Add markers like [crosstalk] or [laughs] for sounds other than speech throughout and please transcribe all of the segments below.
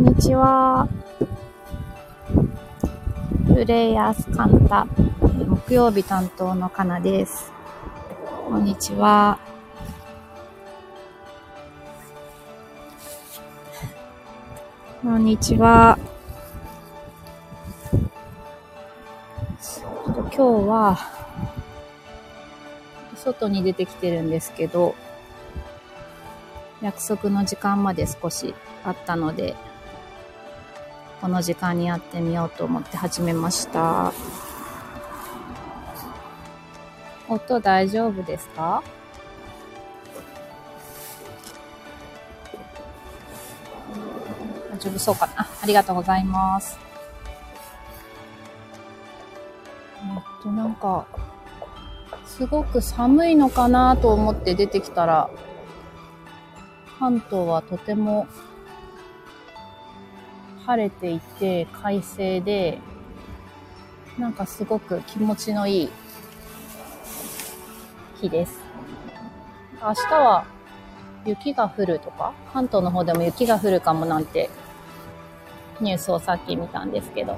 こんにちは。プレイヤースカンタ、木曜日担当のかなです。こんにちは。こんにちは。今日は、外に出てきてるんですけど、約束の時間まで少しあったので、この時間にやってみようと思って始めました。音大丈夫ですか？大丈夫そうかなありがとうございます。えっと、なんか、すごく寒いのかなと思って出てきたら、関東はとても晴れていて快晴で、なんかすごく気持ちのいい日です。明日は雪が降るとか、関東の方でも雪が降るかもなんてニュースをさっき見たんですけど。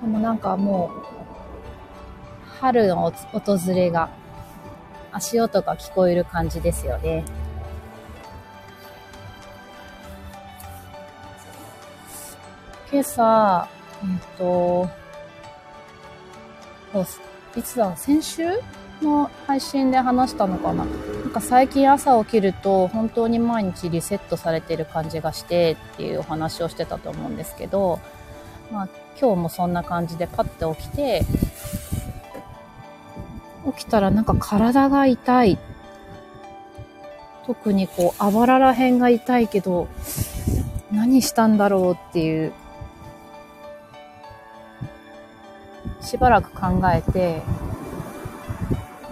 でもなんかもう、春の訪れが、足音が聞こえる感じですよね。今朝、えっと、いつだ、先週の配信で話したのかななんか最近朝起きると本当に毎日リセットされてる感じがしてっていうお話をしてたと思うんですけど、まあ今日もそんな感じでパッて起きて、起きたらなんか体が痛い。特にこう、あばらら辺が痛いけど、何したんだろうっていうしばらく考えて、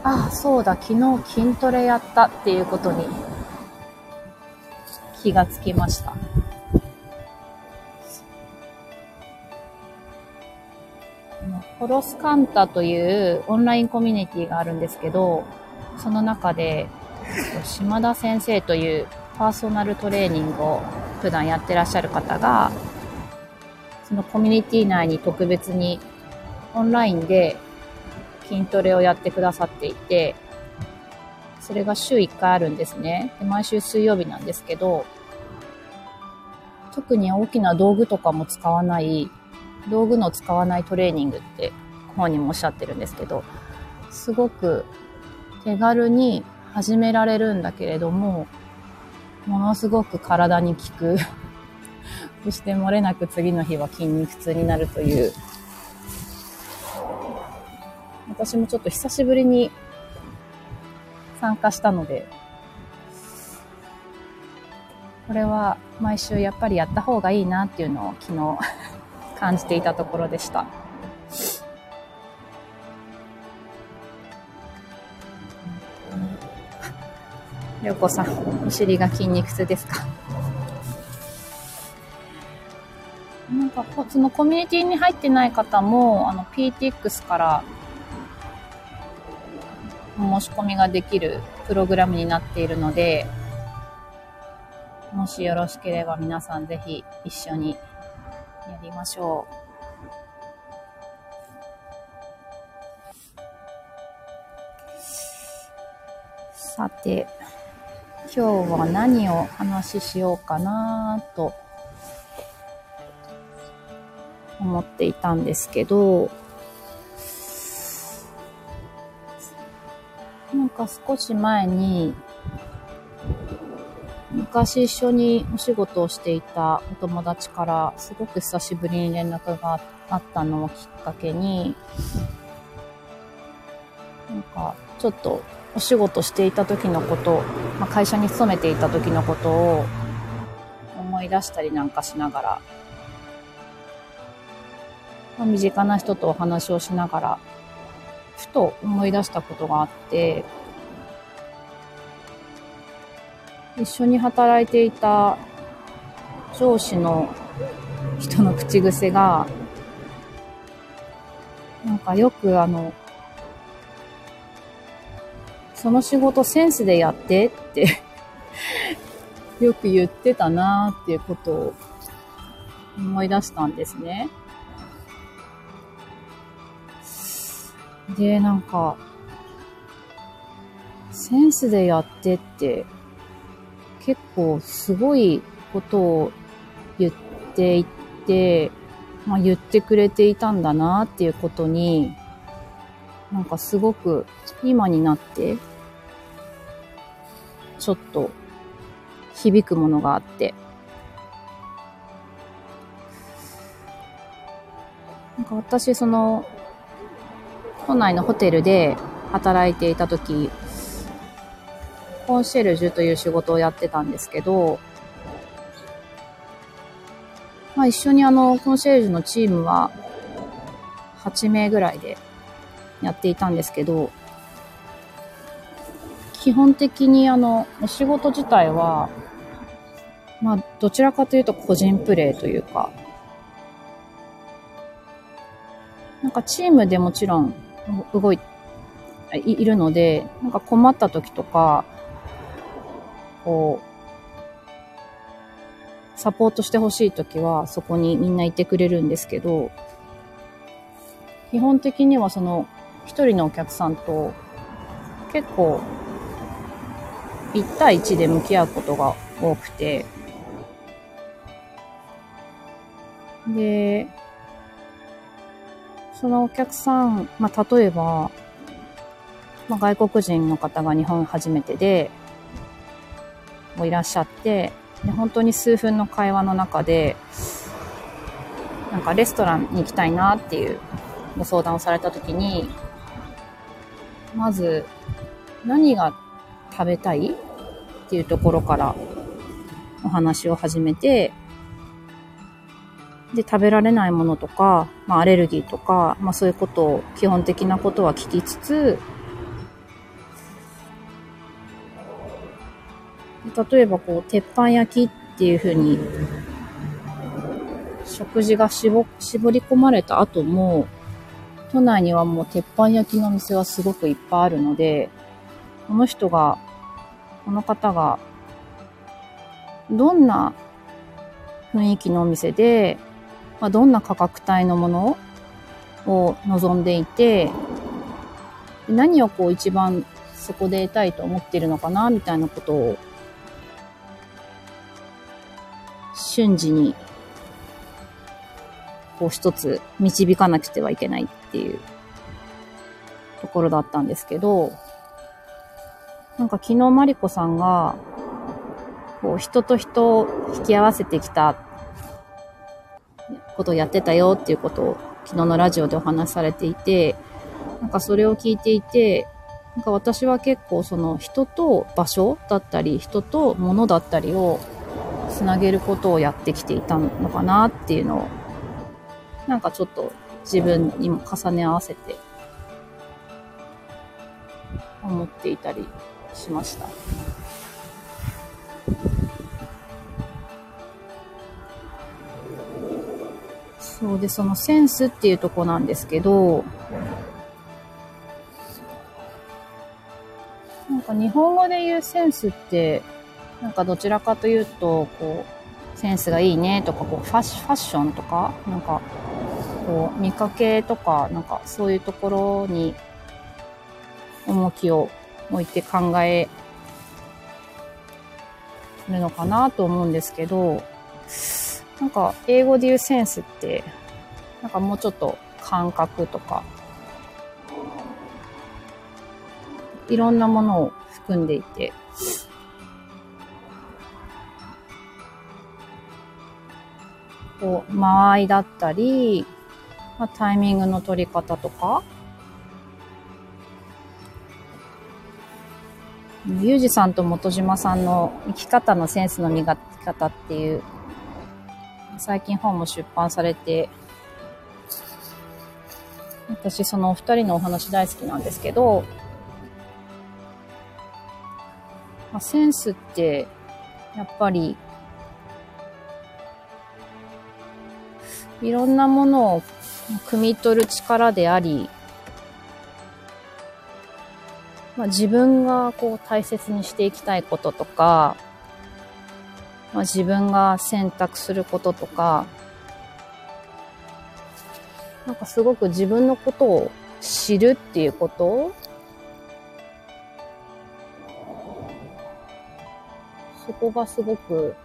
ああ、そうだ、昨日筋トレやったっていうことに気がつきました。ホロスカンタというオンラインコミュニティがあるんですけど、その中で、島田先生というパーソナルトレーニングを普段やってらっしゃる方が、そのコミュニティ内に特別にオンラインで筋トレをやってくださっていて、それが週1回あるんですね。で毎週水曜日なんですけど、特に大きな道具とかも使わない、道具の使わないトレーニングって本人もおっしゃってるんですけど、すごく手軽に始められるんだけれども、ものすごく体に効く。[laughs] そして漏れなく次の日は筋肉痛になるという私もちょっと久しぶりに参加したので、これは毎週やっぱりやった方がいいなっていうのを昨日 [laughs] 感じていたところでした。りょうこさん、お尻が筋肉痛ですか？なんか、そのコミュニティに入ってない方も、あの、PTX から申し込みができるプログラムになっているので、もしよろしければ皆さんぜひ一緒にやりましょう。さて、今日は何を話ししようかなと思っていたんですけど、か少し前に、昔一緒にお仕事をしていたお友達から、すごく久しぶりに連絡があったのをきっかけに、なんか、ちょっとお仕事していた時のこと、まあ、会社に勤めていた時のことを思い出したりなんかしながら、まあ、身近な人とお話をしながら、ふと思い出したことがあって、一緒に働いていた上司の人の口癖が、なんかよくあの、その仕事センスでやってって [laughs] よく言ってたなーっていうことを思い出したんですね。で、なんか、センスでやってって、結構すごいことを言っていて、まあ、言ってくれていたんだなっていうことに、なんかすごく今になって、ちょっと響くものがあって。なんか私、その、都内のホテルで働いていた時、コンシェルジュという仕事をやってたんですけど、まあ一緒にあの、コンシェルジュのチームは8名ぐらいでやっていたんですけど、基本的にあの、お仕事自体は、まあどちらかというと個人プレイというか、なんかチームでもちろん動いいいるので、なんか困った時とか、こう、サポートしてほしい時はそこにみんないてくれるんですけど、基本的にはその一人のお客さんと結構1対1で向き合うことが多くて、で、そのお客さん、まあ、例えば、まあ、外国人の方が日本初めてで、もいらっしゃって、で本当に数分の会話の中で、なんかレストランに行きたいなっていうご相談をされたときに、まず、何が食べたいっていうところからお話を始めて、で、食べられないものとか、まあ、アレルギーとか、まあ、そういうことを、基本的なことは聞きつつ、例えばこう、鉄板焼きっていう風に、食事が絞り込まれた後も、都内にはもう鉄板焼きの店はすごくいっぱいあるので、この人が、この方が、どんな雰囲気のお店で、まあ、どんな価格帯のものを望んでいて、何をこう一番そこで得たいと思ってるのかな、みたいなことを、瞬時に、こう一つ導かなくてはいけないっていうところだったんですけど、なんか昨日マリコさんが、こう人と人を引き合わせてきたことをやってたよっていうことを昨日のラジオでお話しされていて、なんかそれを聞いていて、なんか私は結構その人と場所だったり、人と物だったりをつなげることをやってきていたのかなっていうのを、なんかちょっと自分にも重ね合わせて思っていたりしました。そうで、そのセンスっていうとこなんですけど、なんか日本語で言うセンスって、なんかどちらかというと、こう、センスがいいねとか、こうファッファッションとか、なんか、こう、見かけとか、なんかそういうところに重きを置いて考えるのかなと思うんですけど、なんか英語で言うセンスって、なんかもうちょっと感覚とか、いろんなものを含んでいて、こう、間合いだったり、まあ、タイミングの取り方とか、ゆうじさんと本島さんの生き方のセンスの磨き方っていう、最近本も出版されて、私そのお二人のお話大好きなんですけど、まあ、センスって、やっぱり、いろんなものを汲み取る力であり、まあ、自分がこう大切にしていきたいこととか、まあ、自分が選択することとか、なんかすごく自分のことを知るっていうことそこがすごく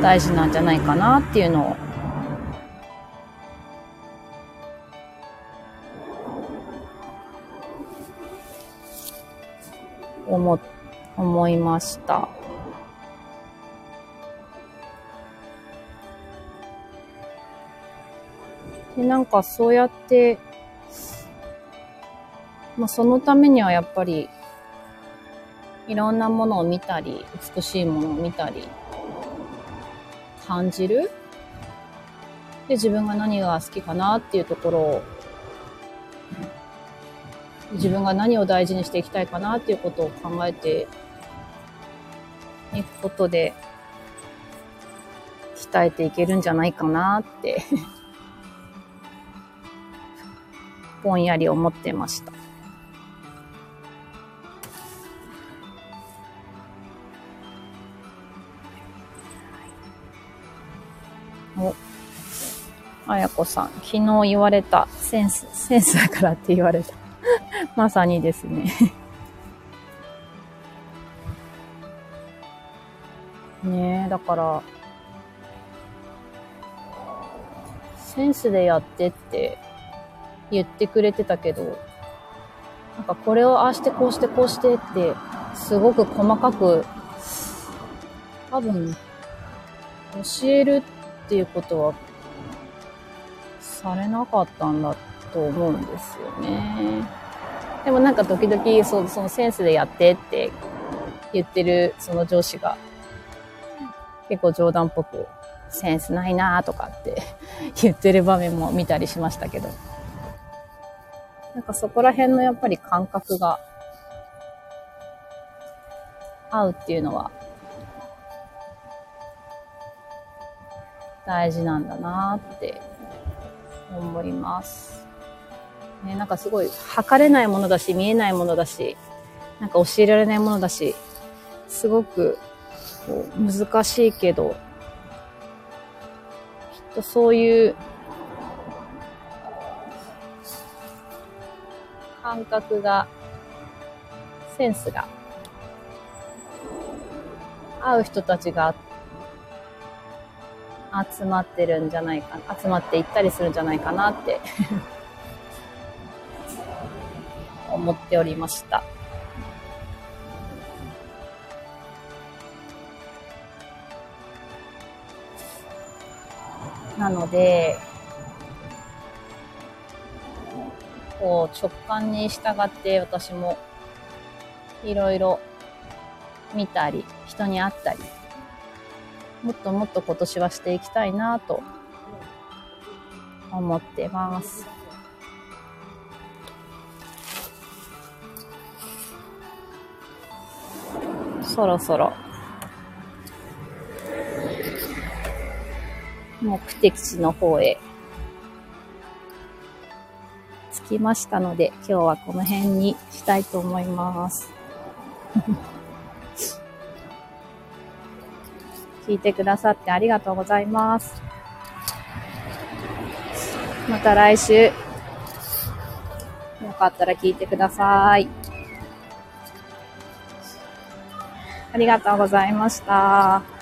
大事なんじゃないかなっていうのを思、思いました。で、なんかそうやって、まあそのためにはやっぱり、いろんなものを見たり、美しいものを見たり、感じる？で、自分が何が好きかなっていうところを、自分が何を大事にしていきたいかなっていうことを考えていくことで、鍛えていけるんじゃないかなって [laughs] ぼんやり思ってました。あやこさん、昨日言われた、センス、センスだからって言われた。[laughs] まさにですね [laughs] ねえ、だから、センスでやってって言ってくれてたけど、なんかこれをああしてこうしてこうしてって、すごく細かく、多分、教えるっていうことは、されなかったんだと思うんですよね。でもなんか時々、そそのセンスでやってって言ってるその上司が、結構冗談っぽく、センスないなとかって [laughs] 言ってる場面も見たりしましたけど。なんかそこら辺のやっぱり感覚が合うっていうのは大事なんだなって思います。ね、なんかすごい測れないものだし、見えないものだし、なんか教えられないものだし、すごく難しいけど、きっとそういう感覚が、センスが、合う人たちが集まってるんじゃないかな、集まっていったりするんじゃないかなって [laughs] 思っておりました。なので、こう直感に従って私もいろいろ見たり、人に会ったり、もっともっと今年はしていきたいなと思ってます。そろそろ目的地の方へ着きましたので、今日はこの辺にしたいと思います。聞いてくださってありがとうございます。また来週、よかったら聞いてください。ありがとうございました。